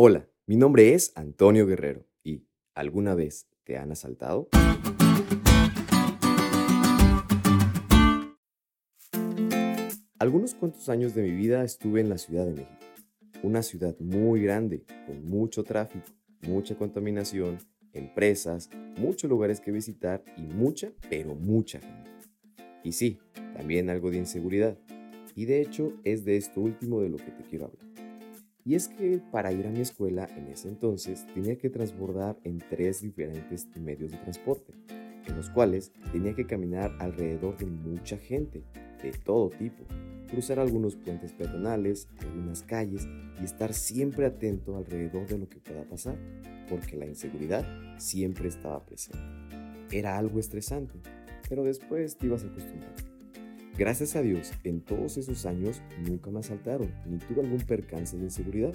Hola, mi nombre es Antonio Guerrero y ¿alguna vez te han asaltado? Algunos cuantos años de mi vida estuve en la Ciudad de México, una ciudad muy grande, con mucho tráfico, mucha contaminación, empresas, muchos lugares que visitar y mucha, pero mucha gente. Y sí, también algo de inseguridad. Y de hecho es de esto último de lo que te quiero hablar. Y es que para ir a mi escuela en ese entonces tenía que transbordar en tres diferentes medios de transporte, en los cuales tenía que caminar alrededor de mucha gente, de todo tipo, cruzar algunos puentes peatonales, algunas calles y estar siempre atento alrededor de lo que pueda pasar, porque la inseguridad siempre estaba presente. Era algo estresante, pero después te ibas acostumbrando. Gracias a Dios, en todos esos años nunca me asaltaron ni tuve algún percance de inseguridad.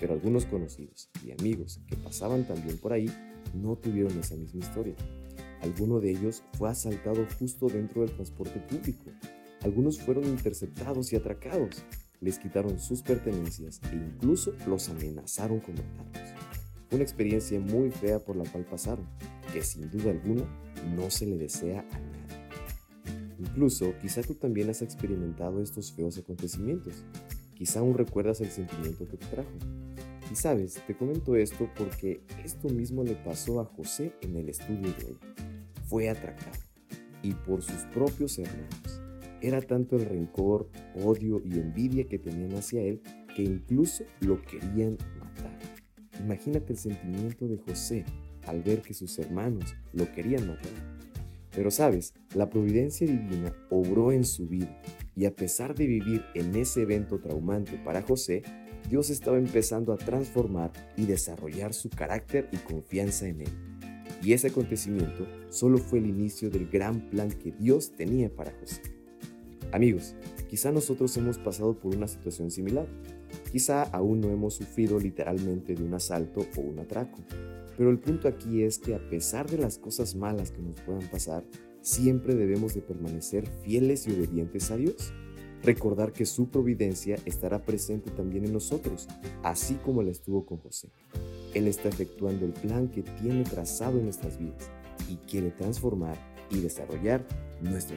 Pero algunos conocidos y amigos que pasaban también por ahí no tuvieron esa misma historia. Alguno de ellos fue asaltado justo dentro del transporte público. Algunos fueron interceptados y atracados. Les quitaron sus pertenencias e incluso los amenazaron con matarlos. Una experiencia muy fea por la cual pasaron, que sin duda alguna no se le desea a nadie. Incluso, quizá tú también has experimentado estos feos acontecimientos. Quizá aún recuerdas el sentimiento que te trajo. Y sabes, te comento esto porque esto mismo le pasó a José en el estudio de hoy. Fue atracado. Y por sus propios hermanos. Era tanto el rencor, odio y envidia que tenían hacia él que incluso lo querían matar. Imagínate el sentimiento de José al ver que sus hermanos lo querían matar. Pero sabes, la providencia divina obró en su vida y a pesar de vivir en ese evento traumante para José, Dios estaba empezando a transformar y desarrollar su carácter y confianza en él. Y ese acontecimiento solo fue el inicio del gran plan que Dios tenía para José. Amigos, quizá nosotros hemos pasado por una situación similar. Quizá aún no hemos sufrido literalmente de un asalto o un atraco, pero el punto aquí es que a pesar de las cosas malas que nos puedan pasar, siempre debemos de permanecer fieles y obedientes a Dios. Recordar que su providencia estará presente también en nosotros, así como la estuvo con José. Él está efectuando el plan que tiene trazado en nuestras vidas y quiere transformar y desarrollar nuestro.